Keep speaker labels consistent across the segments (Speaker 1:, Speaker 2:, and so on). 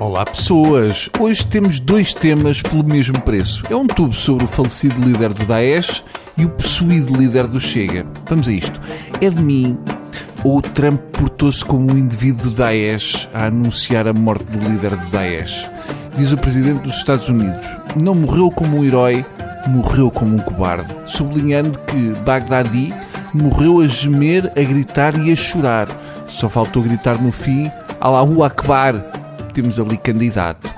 Speaker 1: Olá pessoas! Hoje temos dois temas pelo mesmo preço. É um tubo sobre o falecido líder do Daesh e o possuído líder do Chega. Vamos a isto. É de mim ou Trump portou-se como um indivíduo do Daesh a anunciar a morte do líder do Daesh? Diz o presidente dos Estados Unidos. Não morreu como um herói, morreu como um cobarde. Sublinhando que Baghdadi morreu a gemer, a gritar e a chorar. Só faltou gritar no fim Allahu Akbar, temos ali candidato.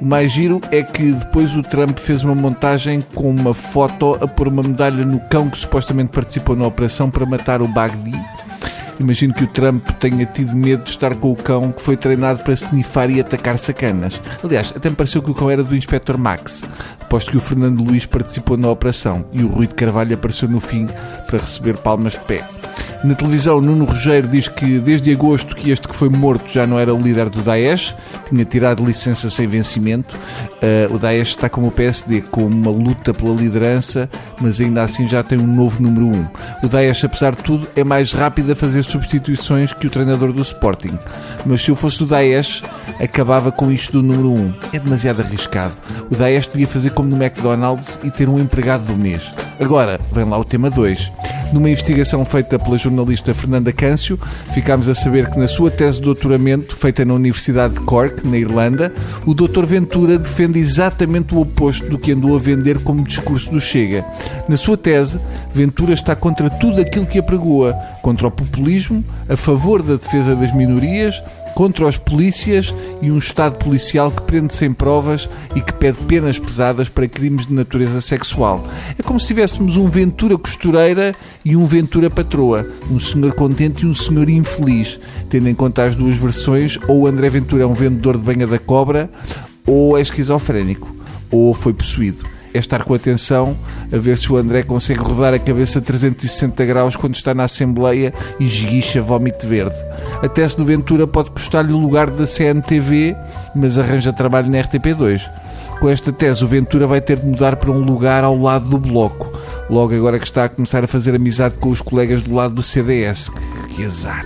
Speaker 1: O mais giro é que depois o Trump fez uma montagem com uma foto a pôr uma medalha no cão que supostamente participou na operação para matar o Bagdi. Imagino que o Trump tenha tido medo de estar com o cão que foi treinado para snifar e atacar sacanas. Aliás, até me pareceu que o cão era do Inspector Max. Aposto que o Fernando Luís participou na operação e o Rui de Carvalho apareceu no fim para receber palmas de pé. Na televisão, Nuno Rogério diz que desde agosto que este que foi morto já não era o líder do Daesh, tinha tirado licença sem vencimento. Uh, o Daesh está como o PSD, com uma luta pela liderança, mas ainda assim já tem um novo número 1. Um. O Daesh, apesar de tudo, é mais rápido a fazer substituições que o treinador do Sporting. Mas se eu fosse o Daesh, acabava com isto do número 1. Um. É demasiado arriscado. O Daesh devia fazer como no McDonald's e ter um empregado do mês. Agora, vem lá o tema 2. Numa investigação feita pela jornalista Fernanda Câncio, ficámos a saber que na sua tese de doutoramento, feita na Universidade de Cork, na Irlanda, o Dr. Ventura defende exatamente o oposto do que andou a vender como discurso do Chega. Na sua tese, Ventura está contra tudo aquilo que apregoa, contra o populismo, a favor da defesa das minorias, contra os polícias e um Estado policial que prende sem provas e que pede penas pesadas para crimes de natureza sexual. É como se tivéssemos um Ventura costureira e um Ventura patroa, um senhor contente e um senhor infeliz, tendo em conta as duas versões, ou o André Ventura é um vendedor de banha da cobra, ou é esquizofrénico, ou foi possuído é estar com atenção a ver se o André consegue rodar a cabeça 360 graus quando está na Assembleia e esguicha vómito verde. A tese do Ventura pode custar-lhe o lugar da CNTV, mas arranja trabalho na RTP2. Com esta tese, o Ventura vai ter de mudar para um lugar ao lado do Bloco. Logo agora que está a começar a fazer amizade com os colegas do lado do CDS. Que, que azar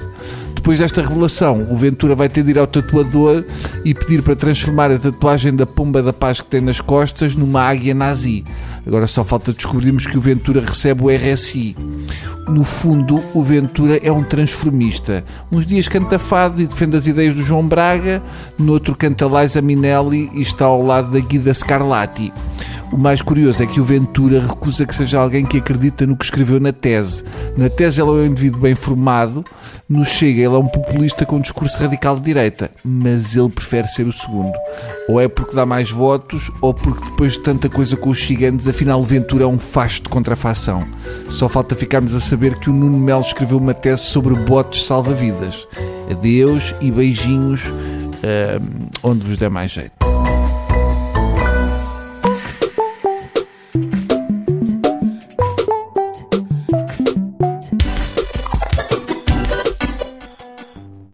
Speaker 1: depois desta revelação, o Ventura vai ter de ir ao tatuador e pedir para transformar a tatuagem da pomba da paz que tem nas costas numa águia nazi. Agora só falta descobrirmos que o Ventura recebe o RSI. No fundo, o Ventura é um transformista. Uns dias canta fado e defende as ideias do João Braga, no outro canta Liza Minelli e está ao lado da Guida Scarlatti. O mais curioso é que o Ventura recusa que seja alguém que acredita no que escreveu na tese. Na tese, ele é um indivíduo bem formado, no Chega, ele é um populista com discurso radical de direita, mas ele prefere ser o segundo. Ou é porque dá mais votos, ou porque depois de tanta coisa com os chiganos, afinal, Ventura é um facho de contrafação. Só falta ficarmos a saber que o Nuno Melo escreveu uma tese sobre botes salva-vidas. Adeus e beijinhos uh, onde vos der mais jeito.